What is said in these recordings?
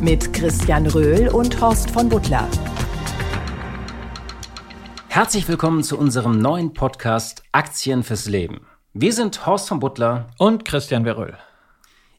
Mit Christian Röhl und Horst von Butler. Herzlich willkommen zu unserem neuen Podcast Aktien fürs Leben. Wir sind Horst von Butler und Christian Veröhl.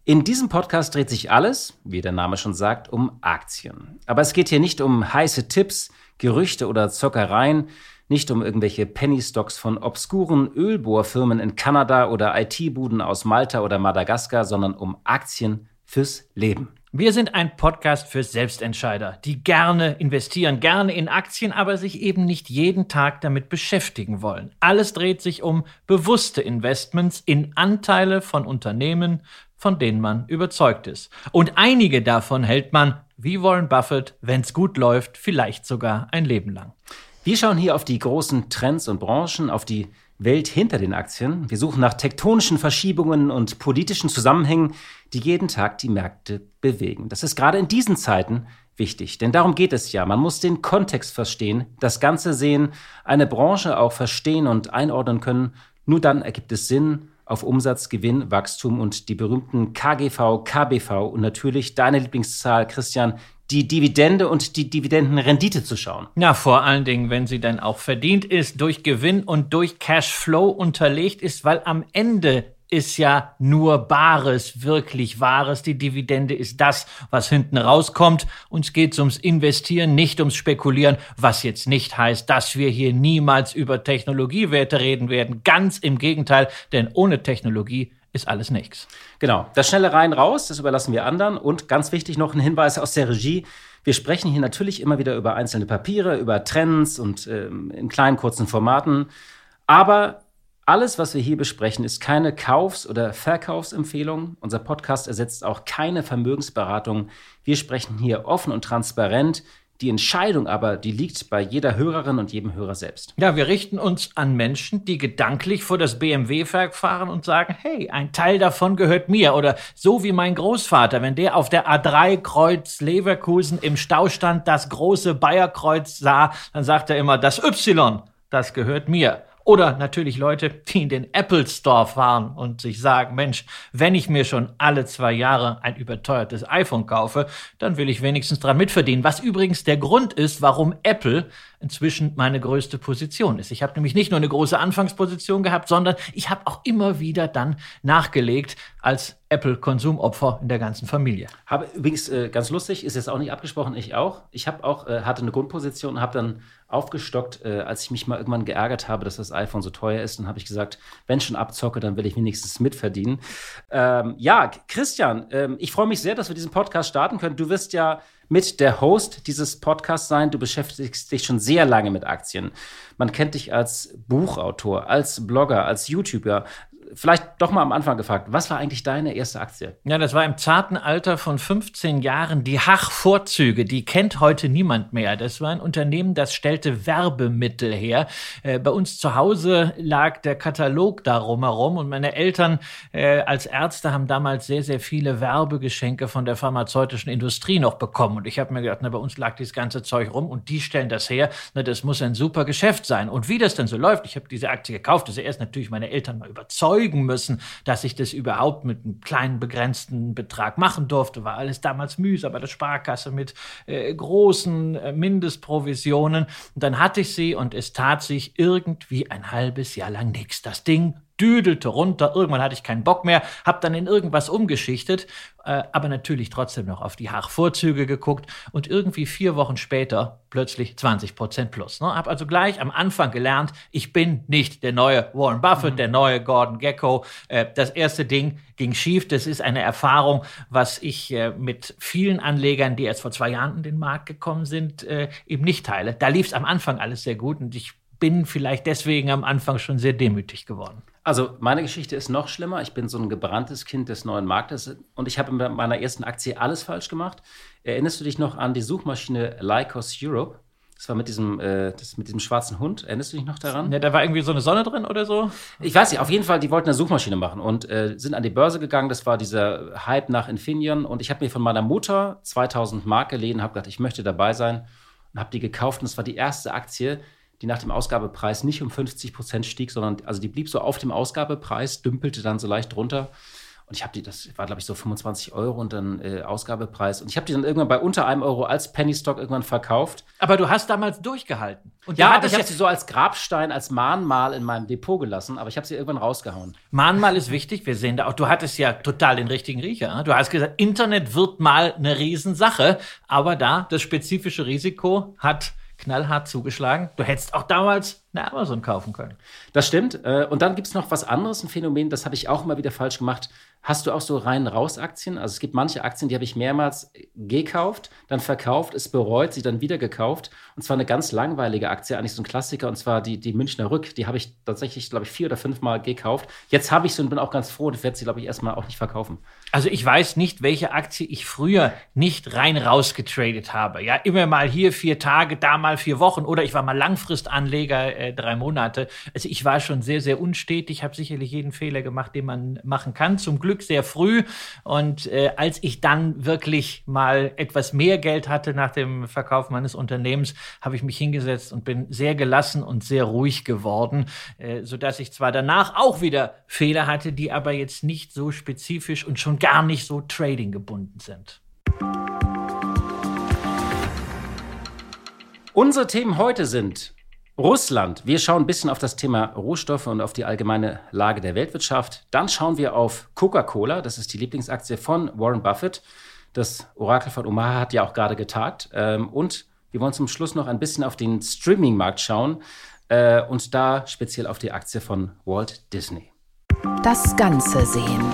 In diesem Podcast dreht sich alles, wie der Name schon sagt, um Aktien. Aber es geht hier nicht um heiße Tipps, Gerüchte oder Zockereien, nicht um irgendwelche Penny Stocks von obskuren Ölbohrfirmen in Kanada oder IT-Buden aus Malta oder Madagaskar, sondern um Aktien fürs Leben. Wir sind ein Podcast für Selbstentscheider, die gerne investieren, gerne in Aktien, aber sich eben nicht jeden Tag damit beschäftigen wollen. Alles dreht sich um bewusste Investments in Anteile von Unternehmen, von denen man überzeugt ist. Und einige davon hält man, wie Warren Buffett, wenn's gut läuft, vielleicht sogar ein Leben lang. Wir schauen hier auf die großen Trends und Branchen, auf die Welt hinter den Aktien. Wir suchen nach tektonischen Verschiebungen und politischen Zusammenhängen, die jeden Tag die Märkte bewegen. Das ist gerade in diesen Zeiten wichtig, denn darum geht es ja. Man muss den Kontext verstehen, das Ganze sehen, eine Branche auch verstehen und einordnen können. Nur dann ergibt es Sinn auf Umsatz, Gewinn, Wachstum und die berühmten KGV, KBV und natürlich deine Lieblingszahl, Christian, die Dividende und die Dividendenrendite zu schauen. Ja, vor allen Dingen, wenn sie dann auch verdient ist, durch Gewinn und durch Cashflow unterlegt ist, weil am Ende ist ja nur Bares, wirklich Wahres. Die Dividende ist das, was hinten rauskommt. Uns geht's ums Investieren, nicht ums Spekulieren, was jetzt nicht heißt, dass wir hier niemals über Technologiewerte reden werden. Ganz im Gegenteil, denn ohne Technologie ist alles nichts. Genau, das schnelle rein raus, das überlassen wir anderen. Und ganz wichtig noch ein Hinweis aus der Regie. Wir sprechen hier natürlich immer wieder über einzelne Papiere, über Trends und ähm, in kleinen, kurzen Formaten. Aber alles, was wir hier besprechen, ist keine Kaufs- oder Verkaufsempfehlung. Unser Podcast ersetzt auch keine Vermögensberatung. Wir sprechen hier offen und transparent die Entscheidung aber, die liegt bei jeder Hörerin und jedem Hörer selbst. Ja, wir richten uns an Menschen, die gedanklich vor das BMW-Werk fahren und sagen, hey, ein Teil davon gehört mir. Oder so wie mein Großvater, wenn der auf der A3 Kreuz Leverkusen im Stau stand, das große Bayerkreuz sah, dann sagt er immer, das Y, das gehört mir. Oder natürlich Leute, die in den Apple Store fahren und sich sagen, Mensch, wenn ich mir schon alle zwei Jahre ein überteuertes iPhone kaufe, dann will ich wenigstens dran mitverdienen. Was übrigens der Grund ist, warum Apple inzwischen meine größte Position ist. Ich habe nämlich nicht nur eine große Anfangsposition gehabt, sondern ich habe auch immer wieder dann nachgelegt als Apple-Konsumopfer in der ganzen Familie. Habe übrigens äh, ganz lustig, ist jetzt auch nicht abgesprochen, ich auch. Ich habe auch äh, hatte eine Grundposition und habe dann aufgestockt, äh, als ich mich mal irgendwann geärgert habe, dass das iPhone so teuer ist. Dann habe ich gesagt, wenn ich schon abzocke, dann will ich wenigstens mitverdienen. Ähm, ja, Christian, ähm, ich freue mich sehr, dass wir diesen Podcast starten können. Du wirst ja mit der Host dieses Podcasts sein. Du beschäftigst dich schon sehr lange mit Aktien. Man kennt dich als Buchautor, als Blogger, als YouTuber vielleicht doch mal am Anfang gefragt, was war eigentlich deine erste Aktie? Ja, das war im zarten Alter von 15 Jahren die Hach-Vorzüge. Die kennt heute niemand mehr. Das war ein Unternehmen, das stellte Werbemittel her. Äh, bei uns zu Hause lag der Katalog darum herum und meine Eltern äh, als Ärzte haben damals sehr, sehr viele Werbegeschenke von der pharmazeutischen Industrie noch bekommen. Und ich habe mir gedacht, na, bei uns lag dieses ganze Zeug rum und die stellen das her. Na, das muss ein super Geschäft sein. Und wie das denn so läuft, ich habe diese Aktie gekauft. Also erst natürlich meine Eltern mal überzeugt überzeugen müssen, dass ich das überhaupt mit einem kleinen begrenzten Betrag machen durfte. War alles damals mühsam bei der Sparkasse mit äh, großen äh, Mindestprovisionen. Und dann hatte ich sie und es tat sich irgendwie ein halbes Jahr lang nichts. Das Ding düdelte runter. Irgendwann hatte ich keinen Bock mehr, habe dann in irgendwas umgeschichtet, äh, aber natürlich trotzdem noch auf die Haarvorzüge geguckt und irgendwie vier Wochen später plötzlich 20 Prozent plus. Ne? Habe also gleich am Anfang gelernt, ich bin nicht der neue Warren Buffett, mhm. der neue Gordon Gecko. Äh, das erste Ding ging schief. Das ist eine Erfahrung, was ich äh, mit vielen Anlegern, die erst vor zwei Jahren in den Markt gekommen sind, äh, eben nicht teile. Da lief es am Anfang alles sehr gut und ich bin vielleicht deswegen am Anfang schon sehr demütig geworden. Also meine Geschichte ist noch schlimmer. Ich bin so ein gebranntes Kind des neuen Marktes und ich habe mit meiner ersten Aktie alles falsch gemacht. Erinnerst du dich noch an die Suchmaschine Lycos Europe? Das war mit diesem, äh, das mit diesem schwarzen Hund. Erinnerst du dich noch daran? Ja, da war irgendwie so eine Sonne drin oder so. Ich weiß nicht, auf jeden Fall, die wollten eine Suchmaschine machen und äh, sind an die Börse gegangen. Das war dieser Hype nach Infineon. Und ich habe mir von meiner Mutter 2000 Mark geliehen, habe gedacht, ich möchte dabei sein und habe die gekauft. Und es war die erste Aktie, die nach dem Ausgabepreis nicht um 50 Prozent stieg, sondern also die blieb so auf dem Ausgabepreis, dümpelte dann so leicht runter. Und ich habe die, das war glaube ich so 25 Euro und dann äh, Ausgabepreis. Und ich habe die dann irgendwann bei unter einem Euro als Penny Stock irgendwann verkauft. Aber du hast damals durchgehalten. Und ja, ich habe sie so als Grabstein, als Mahnmal in meinem Depot gelassen, aber ich habe sie irgendwann rausgehauen. Mahnmal ist wichtig. Wir sehen da auch, du hattest ja total den richtigen Riecher. Ne? Du hast gesagt, Internet wird mal eine Riesensache, aber da das spezifische Risiko hat knallhart zugeschlagen. Du hättest auch damals eine Amazon kaufen können. Das stimmt. Äh, und dann gibt es noch was anderes, ein Phänomen, das habe ich auch immer wieder falsch gemacht. Hast du auch so rein-raus-Aktien? Also es gibt manche Aktien, die habe ich mehrmals gekauft, dann verkauft, es bereut, sie dann wieder gekauft. Und zwar eine ganz langweilige Aktie, eigentlich so ein Klassiker, und zwar die, die Münchner Rück. Die habe ich tatsächlich, glaube ich, vier oder fünf Mal gekauft. Jetzt habe ich sie und bin auch ganz froh und werde sie, glaube ich, erstmal auch nicht verkaufen. Also ich weiß nicht, welche Aktie ich früher nicht rein-raus getradet habe. Ja, immer mal hier vier Tage, da mal vier Wochen oder ich war mal Langfristanleger, äh, drei Monate. Also ich war schon sehr, sehr unstetig, habe sicherlich jeden Fehler gemacht, den man machen kann. Zum Glück Glück sehr früh. Und äh, als ich dann wirklich mal etwas mehr Geld hatte nach dem Verkauf meines Unternehmens, habe ich mich hingesetzt und bin sehr gelassen und sehr ruhig geworden, äh, sodass ich zwar danach auch wieder Fehler hatte, die aber jetzt nicht so spezifisch und schon gar nicht so trading gebunden sind. Unsere Themen heute sind Russland. Wir schauen ein bisschen auf das Thema Rohstoffe und auf die allgemeine Lage der Weltwirtschaft. Dann schauen wir auf Coca-Cola. Das ist die Lieblingsaktie von Warren Buffett. Das Orakel von Omaha hat ja auch gerade getagt. Ähm, und wir wollen zum Schluss noch ein bisschen auf den Streaming-Markt schauen äh, und da speziell auf die Aktie von Walt Disney. Das Ganze sehen.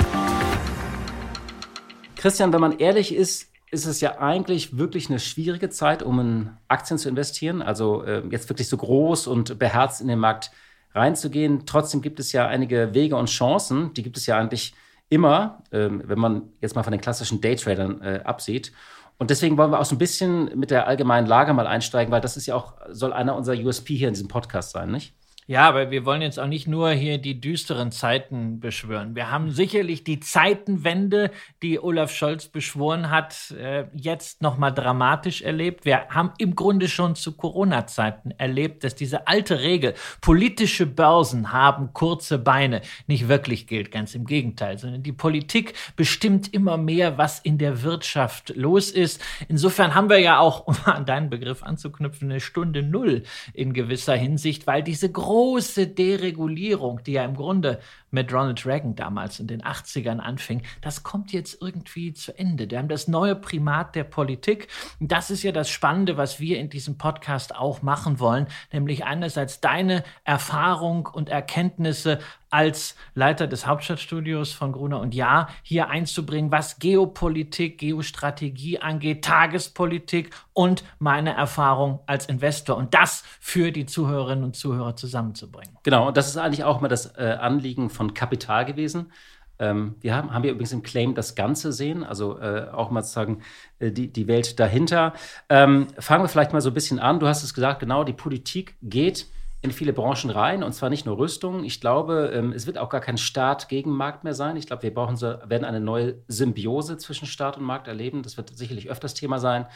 Christian, wenn man ehrlich ist, ist es ja eigentlich wirklich eine schwierige Zeit, um in Aktien zu investieren. Also äh, jetzt wirklich so groß und beherzt in den Markt reinzugehen. Trotzdem gibt es ja einige Wege und Chancen. Die gibt es ja eigentlich immer, äh, wenn man jetzt mal von den klassischen Daytradern äh, absieht. Und deswegen wollen wir auch so ein bisschen mit der allgemeinen Lage mal einsteigen, weil das ist ja auch, soll einer unserer USP hier in diesem Podcast sein, nicht? Ja, aber wir wollen jetzt auch nicht nur hier die düsteren Zeiten beschwören. Wir haben sicherlich die Zeitenwende, die Olaf Scholz beschworen hat, äh, jetzt noch mal dramatisch erlebt. Wir haben im Grunde schon zu Corona-Zeiten erlebt, dass diese alte Regel, politische Börsen haben kurze Beine, nicht wirklich gilt. Ganz im Gegenteil, sondern die Politik bestimmt immer mehr, was in der Wirtschaft los ist. Insofern haben wir ja auch, um an deinen Begriff anzuknüpfen, eine Stunde Null in gewisser Hinsicht, weil diese große Deregulierung, die ja im Grunde mit Ronald Reagan damals in den 80ern anfing, das kommt jetzt irgendwie zu Ende. Wir haben das neue Primat der Politik. Das ist ja das Spannende, was wir in diesem Podcast auch machen wollen, nämlich einerseits deine Erfahrung und Erkenntnisse als Leiter des Hauptstadtstudios von Gruner und Ja hier einzubringen, was Geopolitik, Geostrategie angeht, Tagespolitik und meine Erfahrung als Investor und das für die Zuhörerinnen und Zuhörer zusammenzubringen. Genau, und das ist eigentlich auch mal das äh, Anliegen von Kapital gewesen. Ähm, wir haben, haben wir übrigens im Claim das Ganze sehen, also äh, auch mal sozusagen äh, die, die Welt dahinter. Ähm, fangen wir vielleicht mal so ein bisschen an. Du hast es gesagt, genau, die Politik geht in viele Branchen rein und zwar nicht nur Rüstung. Ich glaube, ähm, es wird auch gar kein Staat gegen Markt mehr sein. Ich glaube, wir brauchen werden eine neue Symbiose zwischen Staat und Markt erleben. Das wird sicherlich öfters Thema sein.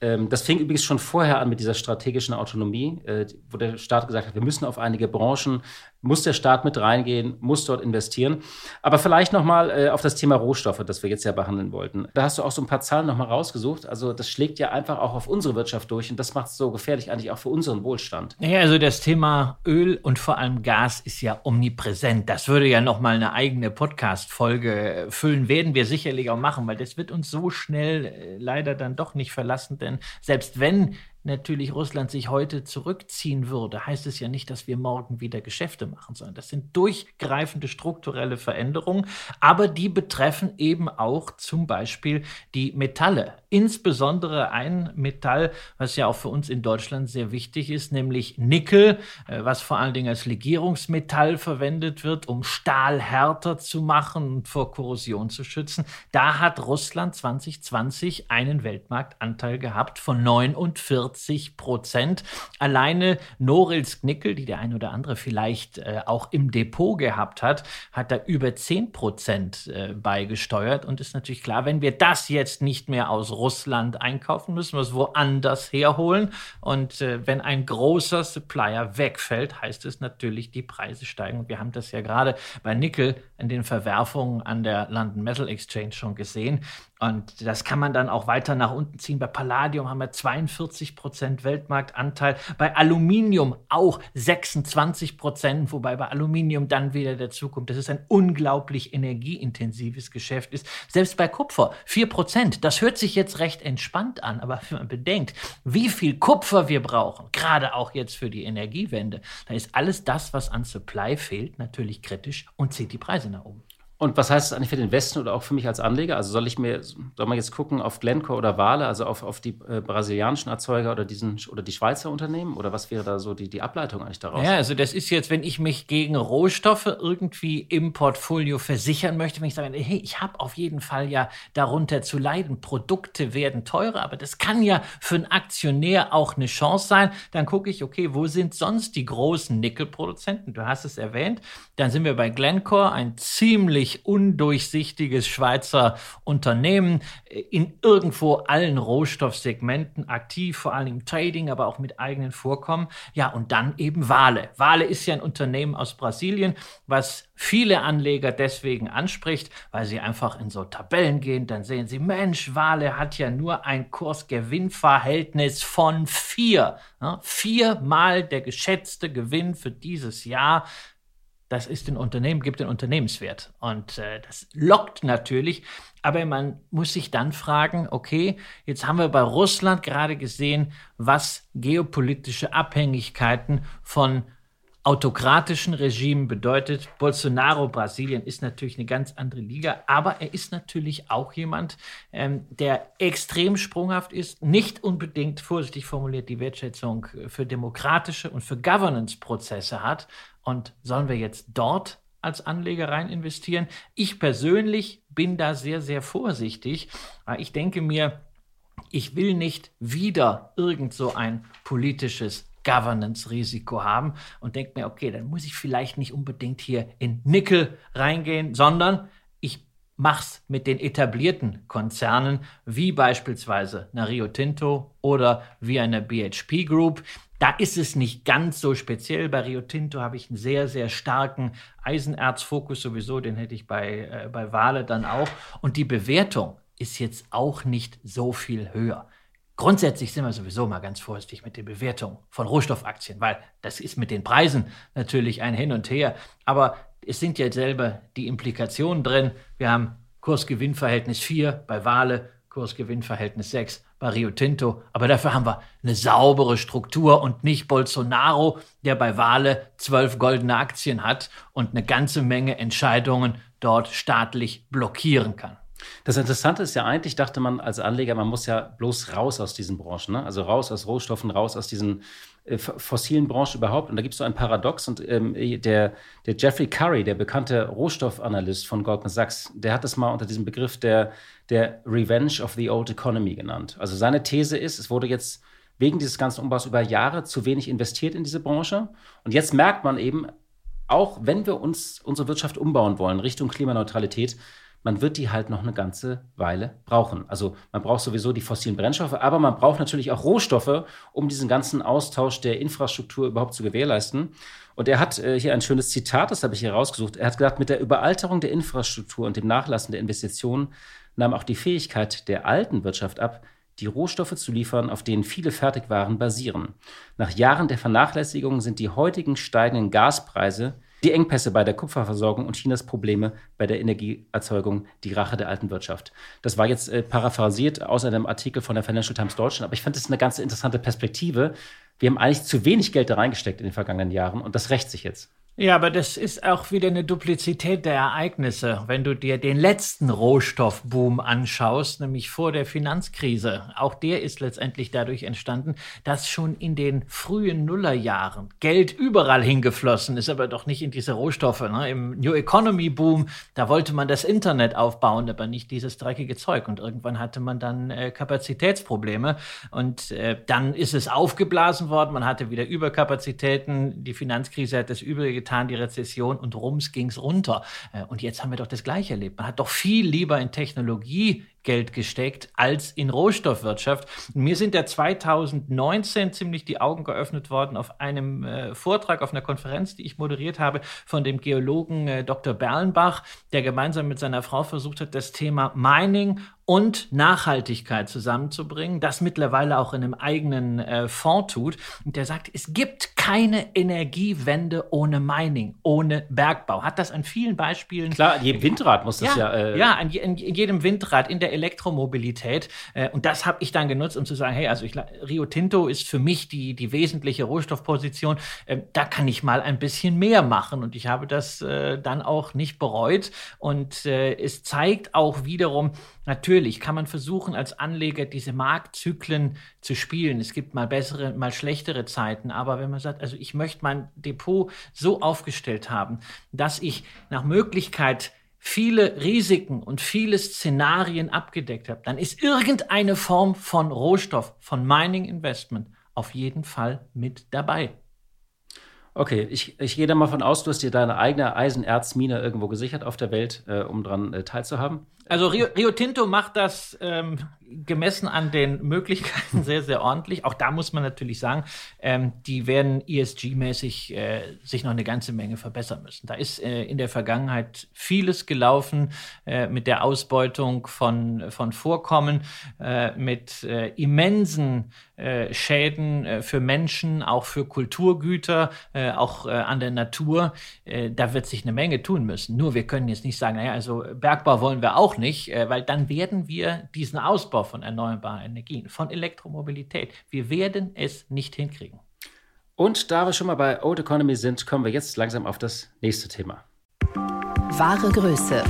Ähm, das fing übrigens schon vorher an mit dieser strategischen Autonomie, äh, wo der Staat gesagt hat, wir müssen auf einige Branchen muss der Staat mit reingehen, muss dort investieren. Aber vielleicht nochmal äh, auf das Thema Rohstoffe, das wir jetzt ja behandeln wollten. Da hast du auch so ein paar Zahlen nochmal rausgesucht. Also das schlägt ja einfach auch auf unsere Wirtschaft durch und das macht es so gefährlich eigentlich auch für unseren Wohlstand. Naja, also das Thema Öl und vor allem Gas ist ja omnipräsent. Das würde ja nochmal eine eigene Podcast-Folge füllen, werden wir sicherlich auch machen, weil das wird uns so schnell äh, leider dann doch nicht verlassen, denn selbst wenn natürlich Russland sich heute zurückziehen würde, heißt es ja nicht, dass wir morgen wieder Geschäfte machen, sondern das sind durchgreifende strukturelle Veränderungen, aber die betreffen eben auch zum Beispiel die Metalle. Insbesondere ein Metall, was ja auch für uns in Deutschland sehr wichtig ist, nämlich Nickel, äh, was vor allen Dingen als Legierungsmetall verwendet wird, um Stahl härter zu machen und vor Korrosion zu schützen. Da hat Russland 2020 einen Weltmarktanteil gehabt von 49 40 Prozent. Alleine Norilsk Nickel, die der ein oder andere vielleicht äh, auch im Depot gehabt hat, hat da über 10 Prozent äh, beigesteuert. Und ist natürlich klar, wenn wir das jetzt nicht mehr aus Russland einkaufen, müssen wir es woanders herholen. Und äh, wenn ein großer Supplier wegfällt, heißt es natürlich, die Preise steigen. Und wir haben das ja gerade bei Nickel in den Verwerfungen an der London Metal Exchange schon gesehen. Und das kann man dann auch weiter nach unten ziehen. Bei Palladium haben wir 42 Prozent Weltmarktanteil. Bei Aluminium auch 26 Prozent, wobei bei Aluminium dann wieder dazukommt, dass es ein unglaublich energieintensives Geschäft ist. Selbst bei Kupfer 4 Prozent. Das hört sich jetzt recht entspannt an, aber wenn man bedenkt, wie viel Kupfer wir brauchen, gerade auch jetzt für die Energiewende, dann ist alles das, was an Supply fehlt, natürlich kritisch und zieht die Preise nach oben. Und was heißt das eigentlich für den Westen oder auch für mich als Anleger? Also soll ich mir, soll man jetzt gucken auf Glencore oder Vale, also auf, auf die äh, brasilianischen Erzeuger oder diesen oder die Schweizer Unternehmen? Oder was wäre da so die, die Ableitung eigentlich daraus? Ja, also das ist jetzt, wenn ich mich gegen Rohstoffe irgendwie im Portfolio versichern möchte, wenn ich sage, hey, ich habe auf jeden Fall ja darunter zu leiden, Produkte werden teurer, aber das kann ja für einen Aktionär auch eine Chance sein. Dann gucke ich, okay, wo sind sonst die großen Nickelproduzenten? Du hast es erwähnt. Dann sind wir bei Glencore, ein ziemlich völlig undurchsichtiges Schweizer Unternehmen äh, in irgendwo allen Rohstoffsegmenten aktiv, vor allem im Trading, aber auch mit eigenen Vorkommen. Ja, und dann eben Wale. Wale ist ja ein Unternehmen aus Brasilien, was viele Anleger deswegen anspricht, weil sie einfach in so Tabellen gehen, dann sehen sie, Mensch, Wale hat ja nur ein Kursgewinnverhältnis von vier. Ja, viermal der geschätzte Gewinn für dieses Jahr das ist ein Unternehmen, gibt den Unternehmenswert. Und äh, das lockt natürlich. Aber man muss sich dann fragen, okay, jetzt haben wir bei Russland gerade gesehen, was geopolitische Abhängigkeiten von autokratischen Regimen bedeutet. Bolsonaro, Brasilien ist natürlich eine ganz andere Liga, aber er ist natürlich auch jemand, ähm, der extrem sprunghaft ist, nicht unbedingt, vorsichtig formuliert, die Wertschätzung für demokratische und für Governance-Prozesse hat. Und sollen wir jetzt dort als Anleger rein investieren? Ich persönlich bin da sehr, sehr vorsichtig. Ich denke mir, ich will nicht wieder irgend so ein politisches Governance-Risiko haben und denke mir, okay, dann muss ich vielleicht nicht unbedingt hier in Nickel reingehen, sondern ich mache es mit den etablierten Konzernen, wie beispielsweise einer Rio Tinto oder wie einer BHP Group. Da ist es nicht ganz so speziell. Bei Rio Tinto habe ich einen sehr, sehr starken Eisenerzfokus sowieso, den hätte ich bei, äh, bei Wale dann auch. Und die Bewertung ist jetzt auch nicht so viel höher. Grundsätzlich sind wir sowieso mal ganz vorsichtig mit der Bewertung von Rohstoffaktien, weil das ist mit den Preisen natürlich ein Hin und Her. Aber es sind ja selber die Implikationen drin. Wir haben Kursgewinnverhältnis 4 bei Wale, Kursgewinnverhältnis 6 bei Rio Tinto. Aber dafür haben wir eine saubere Struktur und nicht Bolsonaro, der bei Wale zwölf goldene Aktien hat und eine ganze Menge Entscheidungen dort staatlich blockieren kann. Das Interessante ist ja eigentlich, dachte man als Anleger, man muss ja bloß raus aus diesen Branchen, ne? also raus aus Rohstoffen, raus aus diesen äh, fossilen Branchen überhaupt. Und da gibt es so ein Paradox. Und ähm, der, der Jeffrey Curry, der bekannte Rohstoffanalyst von Goldman Sachs, der hat das mal unter diesem Begriff der, der Revenge of the Old Economy genannt. Also seine These ist, es wurde jetzt wegen dieses ganzen Umbaus über Jahre zu wenig investiert in diese Branche. Und jetzt merkt man eben, auch wenn wir uns unsere Wirtschaft umbauen wollen Richtung Klimaneutralität, man wird die halt noch eine ganze Weile brauchen. Also man braucht sowieso die fossilen Brennstoffe, aber man braucht natürlich auch Rohstoffe, um diesen ganzen Austausch der Infrastruktur überhaupt zu gewährleisten. Und er hat äh, hier ein schönes Zitat, das habe ich hier rausgesucht. Er hat gesagt, mit der Überalterung der Infrastruktur und dem Nachlassen der Investitionen nahm auch die Fähigkeit der alten Wirtschaft ab, die Rohstoffe zu liefern, auf denen viele Fertigwaren basieren. Nach Jahren der Vernachlässigung sind die heutigen steigenden Gaspreise Die Engpässe bei der Kupferversorgung und Chinas Probleme bei der Energieerzeugung, die Rache der alten Wirtschaft. Das war jetzt äh, paraphrasiert aus einem Artikel von der Financial Times Deutschland, aber ich fand das eine ganz interessante Perspektive. Wir haben eigentlich zu wenig Geld da reingesteckt in den vergangenen Jahren und das rächt sich jetzt. Ja, aber das ist auch wieder eine Duplizität der Ereignisse. Wenn du dir den letzten Rohstoffboom anschaust, nämlich vor der Finanzkrise, auch der ist letztendlich dadurch entstanden, dass schon in den frühen Nullerjahren Geld überall hingeflossen ist, aber doch nicht in diese Rohstoffe. Ne? Im New Economy Boom, da wollte man das Internet aufbauen, aber nicht dieses dreckige Zeug. Und irgendwann hatte man dann äh, Kapazitätsprobleme und äh, dann ist es aufgeblasen worden. Man hatte wieder Überkapazitäten. Die Finanzkrise hat das Übrige getan getan, die Rezession, und rums ging es runter. Äh, und jetzt haben wir doch das Gleiche erlebt. Man hat doch viel lieber in Technologie Geld gesteckt als in Rohstoffwirtschaft. Mir sind ja 2019 ziemlich die Augen geöffnet worden auf einem äh, Vortrag, auf einer Konferenz, die ich moderiert habe, von dem Geologen äh, Dr. Berlenbach, der gemeinsam mit seiner Frau versucht hat, das Thema Mining und Nachhaltigkeit zusammenzubringen, das mittlerweile auch in einem eigenen äh, Fonds tut. Und der sagt, es gibt keine Energiewende ohne Mining, ohne Bergbau. Hat das an vielen Beispielen. Klar, an jedem Windrad muss das ja. Ja, äh ja an, je, in, jedem Windrad, in der Elektromobilität. Äh, und das habe ich dann genutzt, um zu sagen, hey, also ich, Rio Tinto ist für mich die, die wesentliche Rohstoffposition. Äh, da kann ich mal ein bisschen mehr machen. Und ich habe das äh, dann auch nicht bereut. Und äh, es zeigt auch wiederum, Natürlich kann man versuchen, als Anleger diese Marktzyklen zu spielen. Es gibt mal bessere, mal schlechtere Zeiten. Aber wenn man sagt, also ich möchte mein Depot so aufgestellt haben, dass ich nach Möglichkeit viele Risiken und viele Szenarien abgedeckt habe, dann ist irgendeine Form von Rohstoff, von Mining Investment auf jeden Fall mit dabei. Okay, ich, ich gehe da mal von aus, du hast dir deine eigene Eisenerzmine irgendwo gesichert auf der Welt, äh, um daran äh, teilzuhaben. Also Rio, Rio Tinto macht das ähm, gemessen an den Möglichkeiten sehr, sehr ordentlich. Auch da muss man natürlich sagen, ähm, die werden ESG-mäßig äh, sich noch eine ganze Menge verbessern müssen. Da ist äh, in der Vergangenheit vieles gelaufen äh, mit der Ausbeutung von, von Vorkommen, äh, mit äh, immensen äh, Schäden für Menschen, auch für Kulturgüter, auch an der Natur. da wird sich eine Menge tun müssen. Nur wir können jetzt nicht sagen, naja, also Bergbau wollen wir auch nicht, weil dann werden wir diesen Ausbau Ausbau von erneuerbaren Energien, von Elektromobilität. Wir werden es nicht hinkriegen. Und da wir schon mal bei Old Economy sind, kommen wir jetzt langsam auf das nächste Thema. Wahre Größe.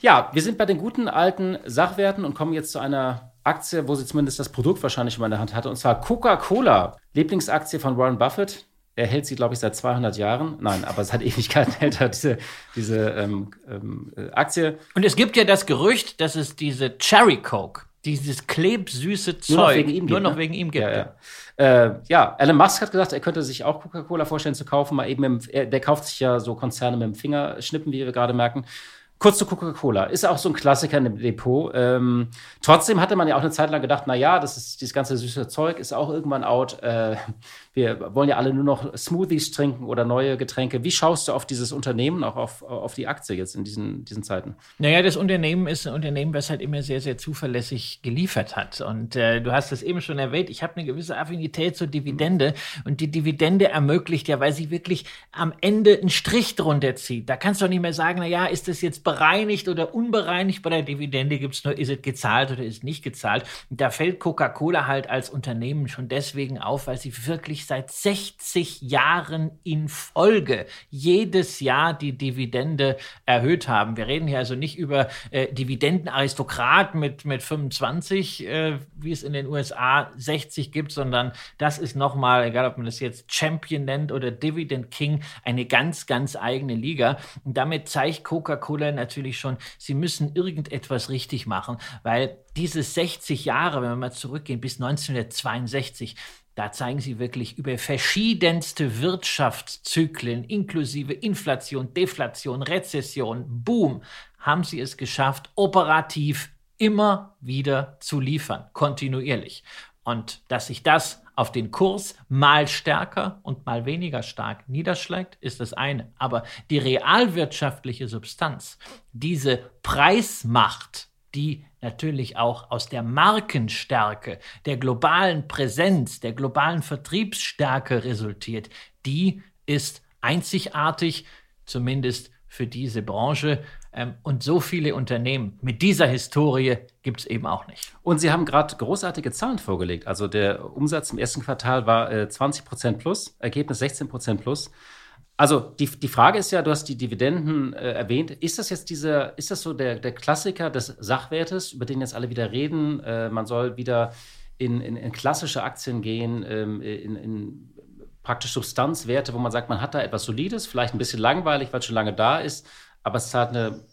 Ja, wir sind bei den guten alten Sachwerten und kommen jetzt zu einer Aktie, wo sie zumindest das Produkt wahrscheinlich schon mal in der Hand hatte, und zwar Coca-Cola. Lieblingsaktie von Warren Buffett. Er hält sie, glaube ich, seit 200 Jahren. Nein, aber es hat Ewigkeiten hält er diese, diese ähm, ähm, Aktie. Und es gibt ja das Gerücht, dass es diese Cherry Coke, dieses klebsüße Zeug, nur noch wegen ihm, nur gibt, noch ne? wegen ihm gibt. Ja, ja. Äh, ja, Elon Musk hat gesagt, er könnte sich auch Coca-Cola vorstellen zu kaufen. Mal eben im, er, der kauft sich ja so Konzerne mit dem Fingerschnippen, wie wir gerade merken. Kurz zu Coca-Cola. Ist auch so ein Klassiker im Depot. Ähm, trotzdem hatte man ja auch eine Zeit lang gedacht, na ja, das ist dieses ganze süße Zeug ist auch irgendwann out. Äh, wir wollen ja alle nur noch Smoothies trinken oder neue Getränke. Wie schaust du auf dieses Unternehmen, auch auf, auf die Aktie jetzt in diesen, diesen Zeiten? Naja, das Unternehmen ist ein Unternehmen, was halt immer sehr, sehr zuverlässig geliefert hat. Und äh, du hast es eben schon erwähnt, ich habe eine gewisse Affinität zur Dividende. Und die Dividende ermöglicht ja, weil sie wirklich am Ende einen Strich drunter zieht. Da kannst du auch nicht mehr sagen, naja, ist das jetzt bereinigt oder unbereinigt? Bei der Dividende gibt es nur, ist es gezahlt oder ist nicht gezahlt? Da fällt Coca-Cola halt als Unternehmen schon deswegen auf, weil sie wirklich seit 60 Jahren in Folge jedes Jahr die Dividende erhöht haben. Wir reden hier also nicht über äh, Dividendenaristokrat mit, mit 25, äh, wie es in den USA 60 gibt, sondern das ist nochmal, egal ob man das jetzt Champion nennt oder Dividend King, eine ganz, ganz eigene Liga. Und damit zeigt Coca-Cola natürlich schon, sie müssen irgendetwas richtig machen, weil diese 60 Jahre, wenn wir mal zurückgehen bis 1962, da zeigen sie wirklich über verschiedenste Wirtschaftszyklen, inklusive Inflation, Deflation, Rezession, Boom, haben sie es geschafft, operativ immer wieder zu liefern, kontinuierlich. Und dass sich das auf den Kurs mal stärker und mal weniger stark niederschlägt, ist das eine. Aber die realwirtschaftliche Substanz, diese Preismacht, die natürlich auch aus der Markenstärke, der globalen Präsenz, der globalen Vertriebsstärke resultiert, die ist einzigartig, zumindest für diese Branche. Ähm, und so viele Unternehmen mit dieser Historie gibt es eben auch nicht. Und Sie haben gerade großartige Zahlen vorgelegt. Also der Umsatz im ersten Quartal war äh, 20 Prozent plus, Ergebnis 16 Prozent plus. Also die, die Frage ist ja, du hast die Dividenden äh, erwähnt. Ist das jetzt dieser, ist das so der, der Klassiker des Sachwertes, über den jetzt alle wieder reden? Äh, man soll wieder in, in, in klassische Aktien gehen, ähm, in, in praktisch Substanzwerte, wo man sagt, man hat da etwas Solides, vielleicht ein bisschen langweilig, weil es schon lange da ist, aber es zahlt eine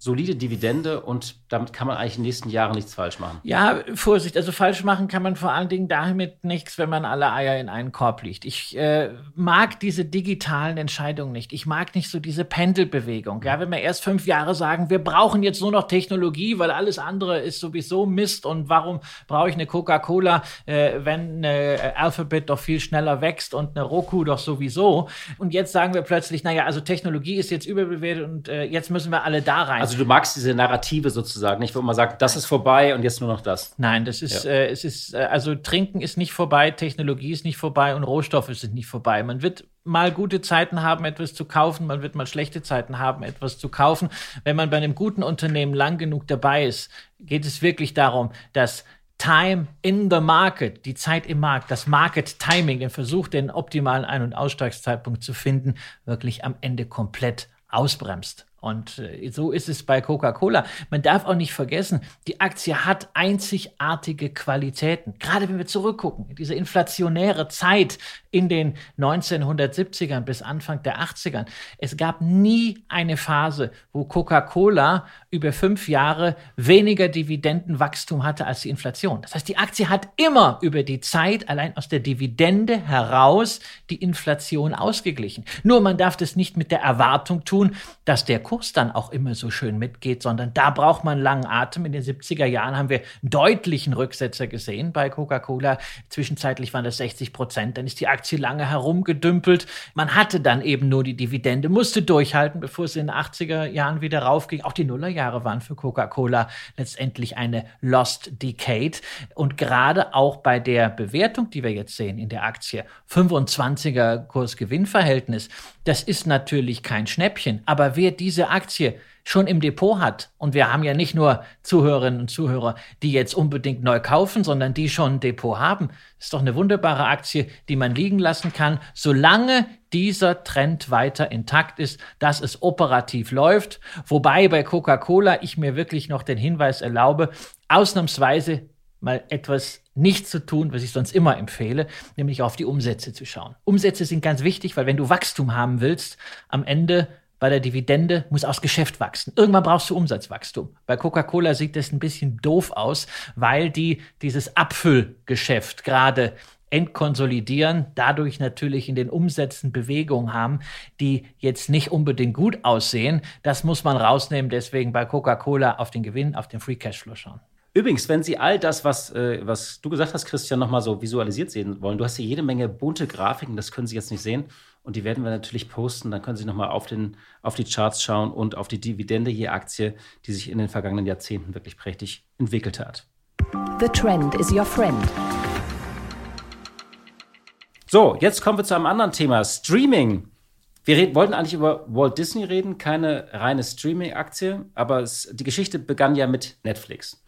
solide Dividende und damit kann man eigentlich in den nächsten Jahren nichts falsch machen. Ja, Vorsicht, also falsch machen kann man vor allen Dingen damit nichts, wenn man alle Eier in einen Korb legt. Ich äh, mag diese digitalen Entscheidungen nicht. Ich mag nicht so diese Pendelbewegung. Ja, wenn wir erst fünf Jahre sagen, wir brauchen jetzt nur noch Technologie, weil alles andere ist sowieso Mist und warum brauche ich eine Coca-Cola, äh, wenn eine Alphabet doch viel schneller wächst und eine Roku doch sowieso. Und jetzt sagen wir plötzlich, naja, also Technologie ist jetzt überbewertet und äh, jetzt müssen wir alle da rein. Also du magst diese Narrative sozusagen nicht, wo man sagt, das ist vorbei und jetzt nur noch das. Nein, das ist, ja. äh, es ist, äh, also Trinken ist nicht vorbei, Technologie ist nicht vorbei und Rohstoffe sind nicht vorbei. Man wird mal gute Zeiten haben, etwas zu kaufen, man wird mal schlechte Zeiten haben, etwas zu kaufen. Wenn man bei einem guten Unternehmen lang genug dabei ist, geht es wirklich darum, dass Time in the Market, die Zeit im Markt, das Market Timing, den Versuch, den optimalen Ein- und Aussteigszeitpunkt zu finden, wirklich am Ende komplett ausbremst. Und äh, so ist es bei Coca-Cola. Man darf auch nicht vergessen, die Aktie hat einzigartige Qualitäten. Gerade wenn wir zurückgucken, diese inflationäre Zeit in den 1970ern bis Anfang der 80ern. Es gab nie eine Phase, wo Coca-Cola über fünf Jahre weniger Dividendenwachstum hatte als die Inflation. Das heißt, die Aktie hat immer über die Zeit allein aus der Dividende heraus die Inflation ausgeglichen. Nur man darf das nicht mit der Erwartung tun, dass der Kurs dann auch immer so schön mitgeht, sondern da braucht man langen Atem. In den 70er Jahren haben wir deutlichen Rücksetzer gesehen bei Coca-Cola. Zwischenzeitlich waren das 60 Prozent. Dann ist die Aktie lange herumgedümpelt. Man hatte dann eben nur die Dividende, musste durchhalten, bevor es in den 80er Jahren wieder raufging. Auch die Nullerjahre waren für Coca-Cola letztendlich eine Lost Decade. Und gerade auch bei der Bewertung, die wir jetzt sehen in der Aktie, 25er Kurs-Gewinn-Verhältnis, das ist natürlich kein Schnäppchen. Aber wer diese Aktie schon im Depot hat. Und wir haben ja nicht nur Zuhörerinnen und Zuhörer, die jetzt unbedingt neu kaufen, sondern die schon ein Depot haben. Ist doch eine wunderbare Aktie, die man liegen lassen kann, solange dieser Trend weiter intakt ist, dass es operativ läuft. Wobei bei Coca-Cola ich mir wirklich noch den Hinweis erlaube, ausnahmsweise mal etwas nicht zu tun, was ich sonst immer empfehle, nämlich auf die Umsätze zu schauen. Umsätze sind ganz wichtig, weil wenn du Wachstum haben willst, am Ende bei der Dividende muss aus Geschäft wachsen. Irgendwann brauchst du Umsatzwachstum. Bei Coca-Cola sieht das ein bisschen doof aus, weil die dieses Abfüllgeschäft gerade entkonsolidieren, dadurch natürlich in den Umsätzen Bewegungen haben, die jetzt nicht unbedingt gut aussehen. Das muss man rausnehmen, deswegen bei Coca-Cola auf den Gewinn, auf den Free Cashflow schauen. Übrigens, wenn Sie all das, was, äh, was du gesagt hast, Christian, nochmal so visualisiert sehen wollen, du hast hier jede Menge bunte Grafiken, das können Sie jetzt nicht sehen. Und die werden wir natürlich posten. Dann können Sie nochmal auf, auf die Charts schauen und auf die Dividende je Aktie, die sich in den vergangenen Jahrzehnten wirklich prächtig entwickelt hat. The Trend is your friend. So, jetzt kommen wir zu einem anderen Thema: Streaming. Wir reden, wollten eigentlich über Walt Disney reden, keine reine Streaming-Aktie, aber es, die Geschichte begann ja mit Netflix.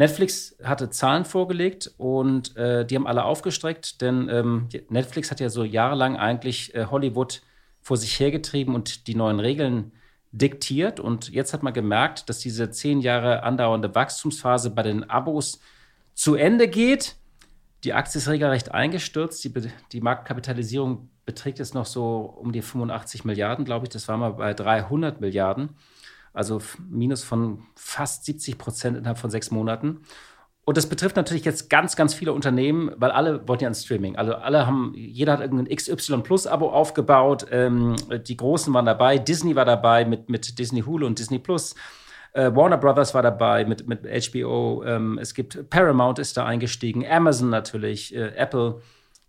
Netflix hatte Zahlen vorgelegt und äh, die haben alle aufgestreckt, denn ähm, Netflix hat ja so jahrelang eigentlich äh, Hollywood vor sich hergetrieben und die neuen Regeln diktiert. Und jetzt hat man gemerkt, dass diese zehn Jahre andauernde Wachstumsphase bei den Abos zu Ende geht. Die Aktie ist regelrecht eingestürzt. Die, die Marktkapitalisierung beträgt jetzt noch so um die 85 Milliarden, glaube ich. Das war mal bei 300 Milliarden also Minus von fast 70 Prozent innerhalb von sechs Monaten. Und das betrifft natürlich jetzt ganz, ganz viele Unternehmen, weil alle wollten ja ein Streaming. Also alle haben, jeder hat irgendein XY Plus Abo aufgebaut. Ähm, die Großen waren dabei. Disney war dabei mit, mit Disney Hulu und Disney Plus. Äh, Warner Brothers war dabei mit, mit HBO. Ähm, es gibt Paramount ist da eingestiegen. Amazon natürlich, äh, Apple.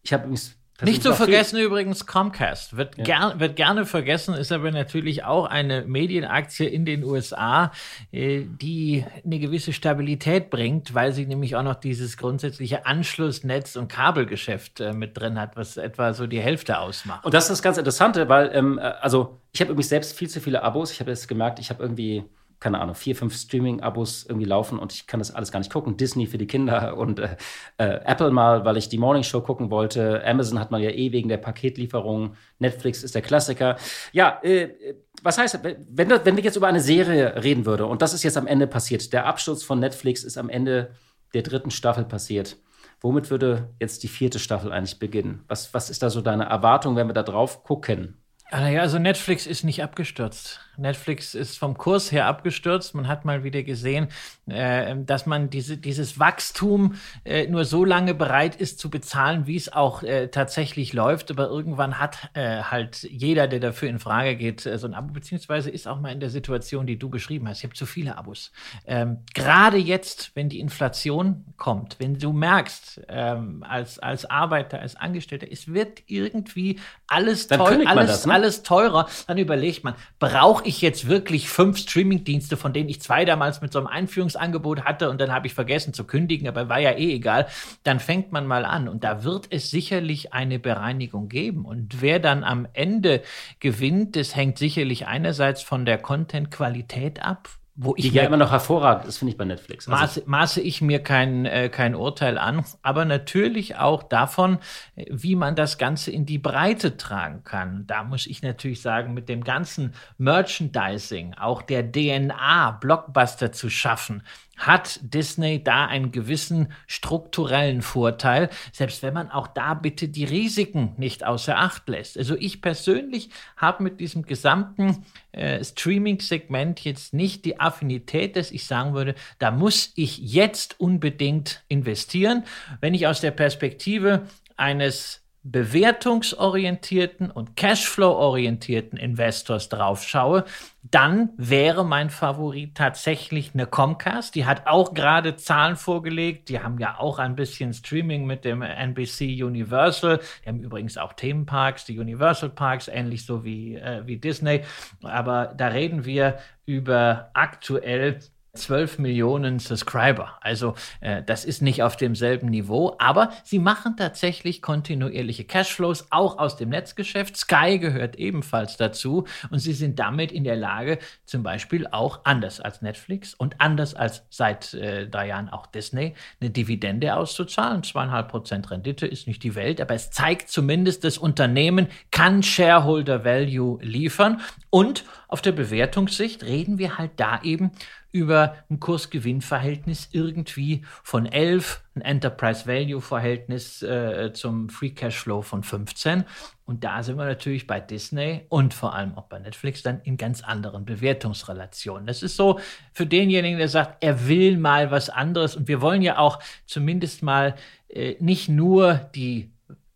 Ich habe übrigens Nicht zu vergessen übrigens Comcast. Wird, ja. ger wird gerne vergessen, ist aber natürlich auch eine Medienaktie in den USA, äh, die eine gewisse Stabilität bringt, weil sie nämlich auch noch dieses grundsätzliche Anschlussnetz- und Kabelgeschäft äh, mit drin hat, was etwa so die Hälfte ausmacht. Und das ist das ganz Interessante, weil, ähm, äh, also ich habe übrigens selbst viel zu viele Abos. Ich habe jetzt gemerkt, ich habe irgendwie keine Ahnung, vier, fünf Streaming-Abos irgendwie laufen und ich kann das alles gar nicht gucken. Disney für die Kinder und äh, äh, Apple mal, weil ich die Morning Show gucken wollte. Amazon hat man ja eh wegen der Paketlieferung. Netflix ist der Klassiker. Ja, äh, was heißt, wenn, wenn wir jetzt über eine Serie reden würde und das ist jetzt am Ende passiert, der Absturz von Netflix ist am Ende der dritten Staffel passiert. Womit würde jetzt die vierte Staffel eigentlich beginnen? Was, was ist da so deine Erwartung, wenn wir da drauf gucken? Ah, naja, also Netflix ist nicht abgestürzt. Netflix ist vom Kurs her abgestürzt. Man hat mal wieder gesehen, äh, dass man diese, dieses Wachstum äh, nur so lange bereit ist zu bezahlen, wie es auch äh, tatsächlich läuft. Aber irgendwann hat äh, halt jeder, der dafür in Frage geht, äh, so ein Abo, beziehungsweise ist auch mal in der Situation, die du beschrieben hast. Ich habe zu viele Abos. Ähm, Gerade jetzt, wenn die Inflation kommt, wenn du merkst, ähm, als, als Arbeiter, als Angestellter, es wird irgendwie alles teuer, alles, das, ne? alles teurer, dann überlegt man, brauche ich jetzt wirklich fünf Streamingdienste, von denen ich zwei damals mit so einem Einführungsangebot hatte und dann habe ich vergessen zu kündigen, aber war ja eh egal, dann fängt man mal an. Und da wird es sicherlich eine Bereinigung geben. Und wer dann am Ende gewinnt, das hängt sicherlich einerseits von der Content-Qualität ab, wo ich die ja immer noch hervorragend ist, finde ich bei Netflix. Also maße, maße ich mir kein, äh, kein Urteil an, aber natürlich auch davon, äh, wie man das Ganze in die Breite tragen kann. Da muss ich natürlich sagen, mit dem ganzen Merchandising, auch der DNA, Blockbuster zu schaffen, hat Disney da einen gewissen strukturellen Vorteil, selbst wenn man auch da bitte die Risiken nicht außer Acht lässt. Also ich persönlich habe mit diesem gesamten äh, Streaming-Segment jetzt nicht die Affinität, dass ich sagen würde, da muss ich jetzt unbedingt investieren. Wenn ich aus der Perspektive eines bewertungsorientierten und Cashflow-orientierten Investors drauf schaue, dann wäre mein Favorit tatsächlich eine Comcast. Die hat auch gerade Zahlen vorgelegt. Die haben ja auch ein bisschen Streaming mit dem NBC Universal. Die haben übrigens auch Themenparks, die Universal Parks, ähnlich so wie, äh, wie Disney. Aber da reden wir über aktuell 12 Millionen Subscriber. Also äh, das ist nicht auf demselben Niveau, aber sie machen tatsächlich kontinuierliche Cashflows, auch aus dem Netzgeschäft. Sky gehört ebenfalls dazu und sie sind damit in der Lage, zum Beispiel auch anders als Netflix und anders als seit äh, drei Jahren auch Disney, eine Dividende auszuzahlen. Zweieinhalb Prozent Rendite ist nicht die Welt, aber es zeigt zumindest, das Unternehmen kann Shareholder Value liefern und auf der Bewertungssicht reden wir halt da eben über ein Kurs-Gewinn-Verhältnis irgendwie von 11, ein Enterprise-Value-Verhältnis äh, zum Free Cash-Flow von 15. Und da sind wir natürlich bei Disney und vor allem auch bei Netflix dann in ganz anderen Bewertungsrelationen. Das ist so für denjenigen, der sagt, er will mal was anderes. Und wir wollen ja auch zumindest mal äh, nicht nur die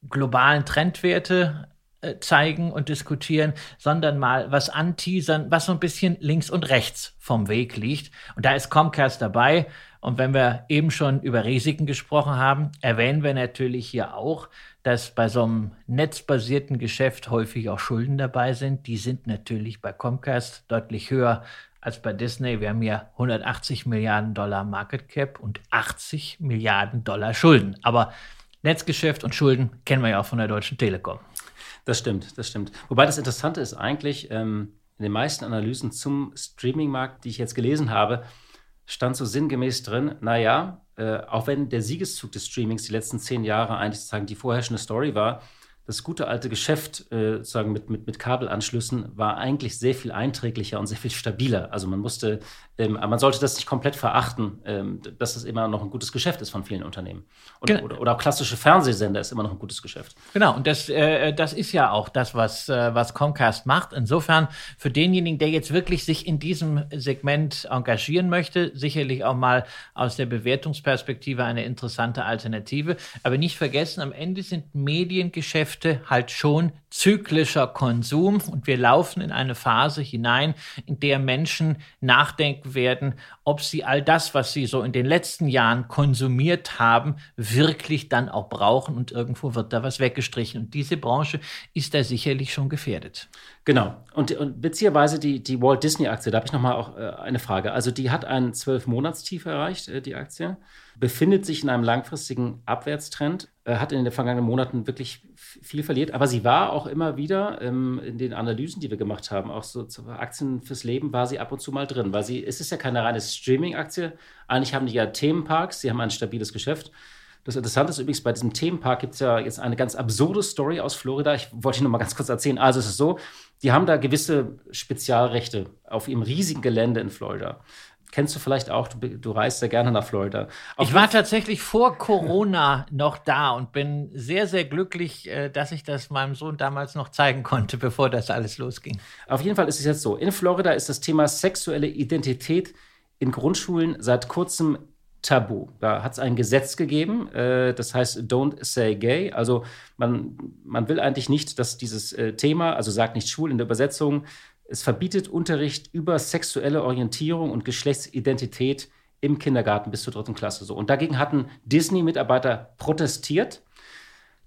globalen Trendwerte zeigen und diskutieren, sondern mal was anteasern, was so ein bisschen links und rechts vom Weg liegt. Und da ist Comcast dabei. Und wenn wir eben schon über Risiken gesprochen haben, erwähnen wir natürlich hier auch, dass bei so einem netzbasierten Geschäft häufig auch Schulden dabei sind. Die sind natürlich bei Comcast deutlich höher als bei Disney. Wir haben ja 180 Milliarden Dollar Market Cap und 80 Milliarden Dollar Schulden. Aber Netzgeschäft und Schulden kennen wir ja auch von der Deutschen Telekom. Das stimmt, das stimmt. Wobei das Interessante ist eigentlich, ähm, in den meisten Analysen zum Streaming-Markt, die ich jetzt gelesen habe, stand so sinngemäß drin, naja, äh, auch wenn der Siegeszug des Streamings die letzten zehn Jahre eigentlich sozusagen die vorherrschende Story war, das gute alte Geschäft äh, sozusagen mit, mit, mit Kabelanschlüssen war eigentlich sehr viel einträglicher und sehr viel stabiler. Also man musste, ähm, man sollte das nicht komplett verachten, ähm, dass es immer noch ein gutes Geschäft ist von vielen Unternehmen. Und, genau. oder, oder, auch klassische Fernsehsender ist immer noch ein gutes Geschäft. Genau, und das, äh, das ist ja auch das, was, äh, was Comcast macht. Insofern für denjenigen, der jetzt wirklich sich in diesem Segment engagieren möchte, sicherlich auch mal aus der Bewertungsperspektive eine interessante Alternative. Aber nicht vergessen, am Ende sind Mediengeschäfte Geschäfte halt schon zyklischer Konsum und wir laufen in eine Phase hinein, in der Menschen nachdenken werden, ob sie all das, was sie so in den letzten Jahren konsumiert haben, wirklich dann auch brauchen und irgendwo wird da was weggestrichen. Und diese Branche ist da sicherlich schon gefährdet. Genau. Und, und beziehungsweise die, die Walt Disney-Aktie, da habe ich nochmal auch äh, eine Frage. Also die hat einen Zwölf-Monats-Tief erreicht, äh, die Aktie, befindet sich in einem langfristigen Abwärtstrend, äh, hat in den vergangenen Monaten wirklich viel verliert, aber sie war auch immer wieder ähm, in den Analysen, die wir gemacht haben, auch so zu Aktien fürs Leben, war sie ab und zu mal drin, weil sie, es ist ja keine reine Streaming-Aktie. Eigentlich haben die ja Themenparks, sie haben ein stabiles Geschäft. Das Interessante ist übrigens, bei diesem Themenpark gibt es ja jetzt eine ganz absurde Story aus Florida. Ich wollte noch mal ganz kurz erzählen. Also es ist so, die haben da gewisse Spezialrechte auf ihrem riesigen Gelände in Florida. Kennst du vielleicht auch, du, du reist ja gerne nach Florida. Auf ich war tatsächlich vor Corona noch da und bin sehr, sehr glücklich, äh, dass ich das meinem Sohn damals noch zeigen konnte, bevor das alles losging. Auf jeden Fall ist es jetzt so. In Florida ist das Thema sexuelle Identität in Grundschulen seit kurzem tabu. Da hat es ein Gesetz gegeben, äh, das heißt Don't Say Gay. Also man, man will eigentlich nicht, dass dieses äh, Thema, also sagt nicht schwul in der Übersetzung, es verbietet Unterricht über sexuelle Orientierung und Geschlechtsidentität im Kindergarten bis zur dritten Klasse. So. Und dagegen hatten Disney-Mitarbeiter protestiert.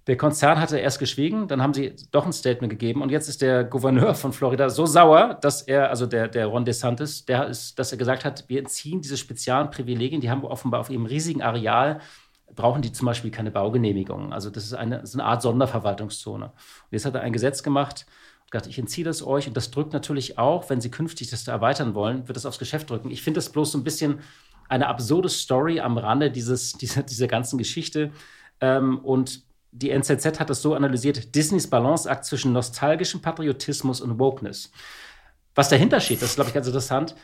Der Konzern hatte erst geschwiegen, dann haben sie doch ein Statement gegeben und jetzt ist der Gouverneur von Florida so sauer, dass er, also der, der Ron DeSantis, der ist, dass er gesagt hat, wir entziehen diese speziellen Privilegien, die haben wir offenbar auf ihrem riesigen Areal, brauchen die zum Beispiel keine Baugenehmigungen. Also das ist eine, das ist eine Art Sonderverwaltungszone. Und jetzt hat er ein Gesetz gemacht, gesagt, ich entziehe das euch und das drückt natürlich auch, wenn sie künftig das da erweitern wollen, wird das aufs Geschäft drücken. Ich finde das bloß so ein bisschen eine absurde Story am Rande dieses, dieser, dieser ganzen Geschichte. Ähm, und die NZZ hat das so analysiert: Disneys Balanceakt zwischen nostalgischem Patriotismus und Wokeness. Was dahinter steht, das ist, glaube ich, ganz interessant.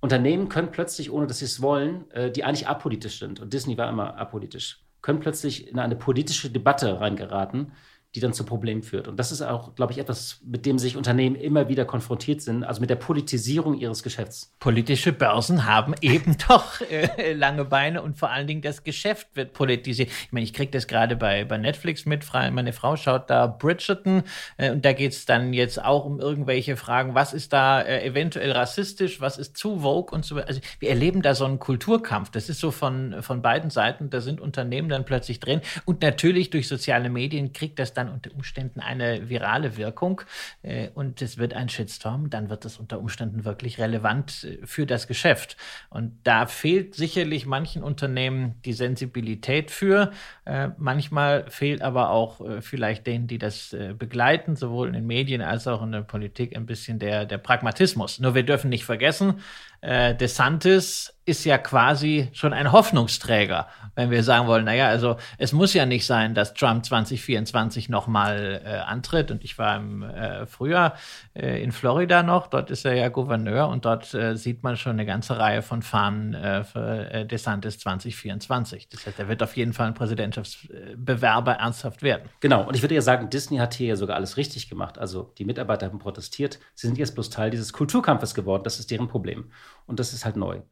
Unternehmen können plötzlich, ohne dass sie es wollen, äh, die eigentlich apolitisch sind, und Disney war immer apolitisch, können plötzlich in eine politische Debatte reingeraten, die dann zu Problemen führt. Und das ist auch, glaube ich, etwas, mit dem sich Unternehmen immer wieder konfrontiert sind, also mit der Politisierung ihres Geschäfts. Politische Börsen haben eben doch äh, lange Beine und vor allen Dingen das Geschäft wird politisiert. Ich meine, ich kriege das gerade bei, bei Netflix mit. Meine Frau schaut da Bridgerton äh, und da geht es dann jetzt auch um irgendwelche Fragen, was ist da äh, eventuell rassistisch, was ist zu Vogue und so weiter. Also wir erleben da so einen Kulturkampf. Das ist so von, von beiden Seiten. Da sind Unternehmen dann plötzlich drin und natürlich durch soziale Medien kriegt das dann dann unter Umständen eine virale Wirkung äh, und es wird ein Shitstorm, dann wird es unter Umständen wirklich relevant äh, für das Geschäft. Und da fehlt sicherlich manchen Unternehmen die Sensibilität für. Äh, manchmal fehlt aber auch äh, vielleicht denen, die das äh, begleiten, sowohl in den Medien als auch in der Politik, ein bisschen der, der Pragmatismus. Nur wir dürfen nicht vergessen, DeSantis ist ja quasi schon ein Hoffnungsträger, wenn wir sagen wollen, naja, also es muss ja nicht sein, dass Trump 2024 nochmal äh, antritt. Und ich war im äh, Frühjahr äh, in Florida noch, dort ist er ja Gouverneur und dort äh, sieht man schon eine ganze Reihe von Fahnen äh, für äh, DeSantis 2024. Das heißt, er wird auf jeden Fall ein Präsidentschaftsbewerber ernsthaft werden. Genau, und ich würde ja sagen, Disney hat hier ja sogar alles richtig gemacht. Also die Mitarbeiter haben protestiert, sie sind jetzt bloß Teil dieses Kulturkampfes geworden, das ist deren Problem. Und das ist halt neu.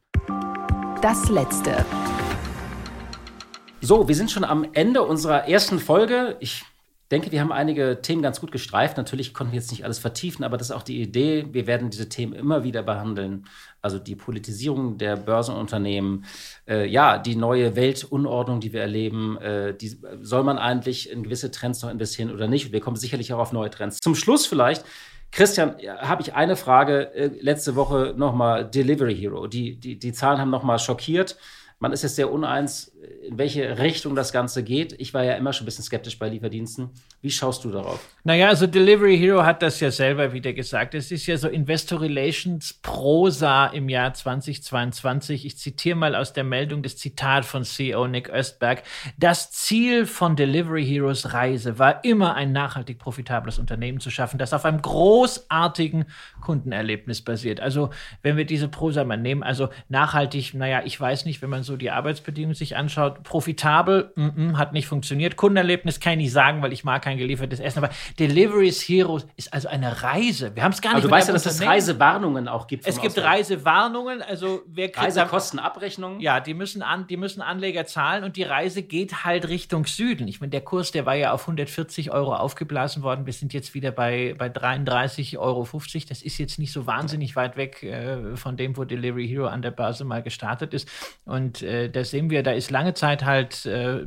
Das letzte. So, wir sind schon am Ende unserer ersten Folge. Ich denke, wir haben einige Themen ganz gut gestreift. Natürlich konnten wir jetzt nicht alles vertiefen, aber das ist auch die Idee. Wir werden diese Themen immer wieder behandeln. Also die Politisierung der Börsenunternehmen, äh, ja, die neue Weltunordnung, die wir erleben, äh, die, soll man eigentlich in gewisse Trends noch investieren oder nicht? Wir kommen sicherlich auch auf neue Trends. Zum Schluss vielleicht Christian, habe ich eine Frage. Äh, letzte Woche nochmal Delivery Hero. Die, die, die Zahlen haben nochmal schockiert. Man ist jetzt sehr uneins, in welche Richtung das Ganze geht. Ich war ja immer schon ein bisschen skeptisch bei Lieferdiensten. Wie schaust du darauf? Naja, also Delivery Hero hat das ja selber wieder gesagt. Es ist ja so Investor Relations Prosa im Jahr 2022. Ich zitiere mal aus der Meldung das Zitat von CEO Nick Östberg. Das Ziel von Delivery Heroes Reise war immer ein nachhaltig profitables Unternehmen zu schaffen, das auf einem großartigen Kundenerlebnis basiert. Also, wenn wir diese Prosa mal nehmen, also nachhaltig, naja, ich weiß nicht, wenn man so die Arbeitsbedingungen sich anschaut, anschaut, profitabel, mm -mm, hat nicht funktioniert. Kundenerlebnis kann ich nicht sagen, weil ich mag kein geliefertes Essen. Aber Deliveries Heroes ist also eine Reise. Wir haben es gar nicht. Aber du weißt ja, dass es Reisewarnungen auch gibt. Es gibt Reisewarnungen. Also wer kriegt Reisekostenabrechnungen? Ja, die müssen an, die müssen Anleger zahlen und die Reise geht halt Richtung Süden. Ich meine, der Kurs, der war ja auf 140 Euro aufgeblasen worden. Wir sind jetzt wieder bei bei 33,50 Euro. Das ist jetzt nicht so wahnsinnig weit weg äh, von dem, wo Delivery Hero an der Börse mal gestartet ist. Und äh, da sehen wir, da ist lange Zeit halt äh,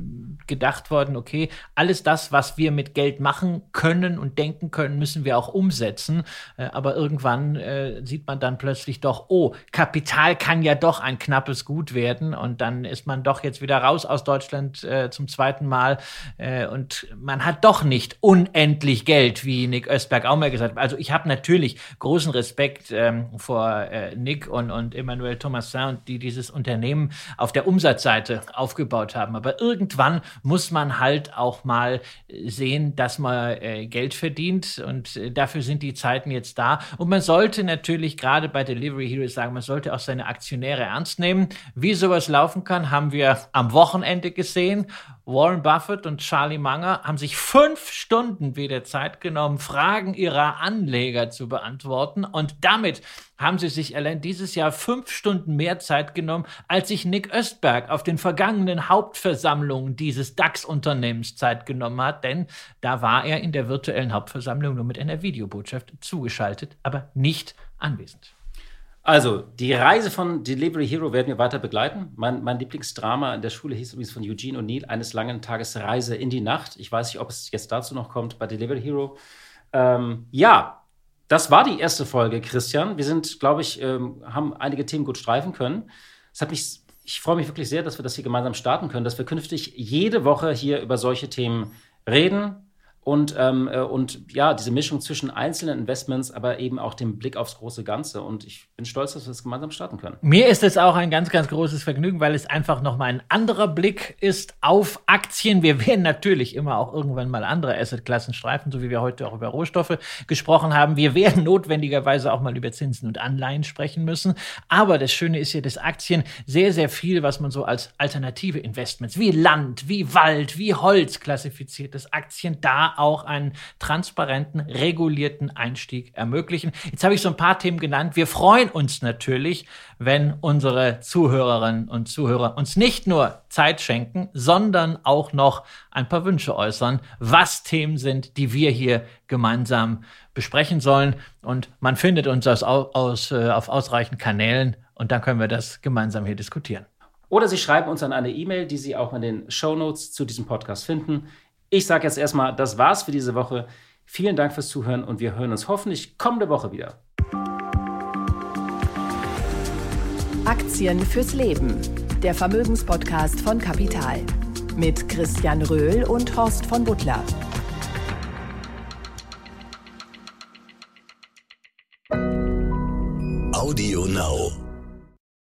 gedacht worden, okay, alles das, was wir mit Geld machen können und denken können, müssen wir auch umsetzen. Äh, aber irgendwann äh, sieht man dann plötzlich doch, oh, Kapital kann ja doch ein knappes Gut werden. Und dann ist man doch jetzt wieder raus aus Deutschland äh, zum zweiten Mal. Äh, und man hat doch nicht unendlich Geld, wie Nick Östberg auch mal gesagt hat. Also ich habe natürlich großen Respekt ähm, vor äh, Nick und, und Emmanuel Thomasin, die dieses Unternehmen auf der Umsatzseite aufgebaut haben. Aber irgendwann muss man halt auch mal sehen, dass man äh, Geld verdient und äh, dafür sind die Zeiten jetzt da. Und man sollte natürlich gerade bei Delivery Heroes sagen, man sollte auch seine Aktionäre ernst nehmen. Wie sowas laufen kann, haben wir am Wochenende gesehen. Warren Buffett und Charlie Munger haben sich fünf Stunden wieder Zeit genommen, Fragen ihrer Anleger zu beantworten. Und damit haben sie sich allein dieses Jahr fünf Stunden mehr Zeit genommen, als sich Nick Östberg auf den vergangenen Hauptversammlungen dieses DAX-Unternehmens Zeit genommen hat. Denn da war er in der virtuellen Hauptversammlung nur mit einer Videobotschaft zugeschaltet, aber nicht anwesend. Also, die Reise von Delivery Hero werden wir weiter begleiten. Mein, mein Lieblingsdrama in der Schule hieß übrigens von Eugene O'Neill, eines langen Tages Reise in die Nacht. Ich weiß nicht, ob es jetzt dazu noch kommt bei Delivery Hero. Ähm, ja, das war die erste Folge, Christian. Wir sind, glaube ich, ähm, haben einige Themen gut streifen können. Es hat mich, ich freue mich wirklich sehr, dass wir das hier gemeinsam starten können, dass wir künftig jede Woche hier über solche Themen reden, und, ähm, äh, und ja, diese Mischung zwischen einzelnen Investments, aber eben auch dem Blick aufs große Ganze. Und ich bin stolz, dass wir das gemeinsam starten können. Mir ist es auch ein ganz, ganz großes Vergnügen, weil es einfach nochmal ein anderer Blick ist auf Aktien. Wir werden natürlich immer auch irgendwann mal andere Assetklassen streifen, so wie wir heute auch über Rohstoffe gesprochen haben. Wir werden notwendigerweise auch mal über Zinsen und Anleihen sprechen müssen. Aber das Schöne ist ja, dass Aktien sehr, sehr viel, was man so als alternative Investments wie Land, wie Wald, wie Holz klassifiziert, dass Aktien da auch einen transparenten, regulierten Einstieg ermöglichen. Jetzt habe ich so ein paar Themen genannt. Wir freuen uns natürlich, wenn unsere Zuhörerinnen und Zuhörer uns nicht nur Zeit schenken, sondern auch noch ein paar Wünsche äußern, was Themen sind, die wir hier gemeinsam besprechen sollen. Und man findet uns aus, aus, äh, auf ausreichend Kanälen und dann können wir das gemeinsam hier diskutieren. Oder Sie schreiben uns an eine E-Mail, die Sie auch in den Show Notes zu diesem Podcast finden. Ich sage jetzt erstmal, das war's für diese Woche. Vielen Dank fürs Zuhören und wir hören uns hoffentlich kommende Woche wieder. Aktien fürs Leben. Der Vermögenspodcast von Kapital. Mit Christian Röhl und Horst von Butler. Audio Now.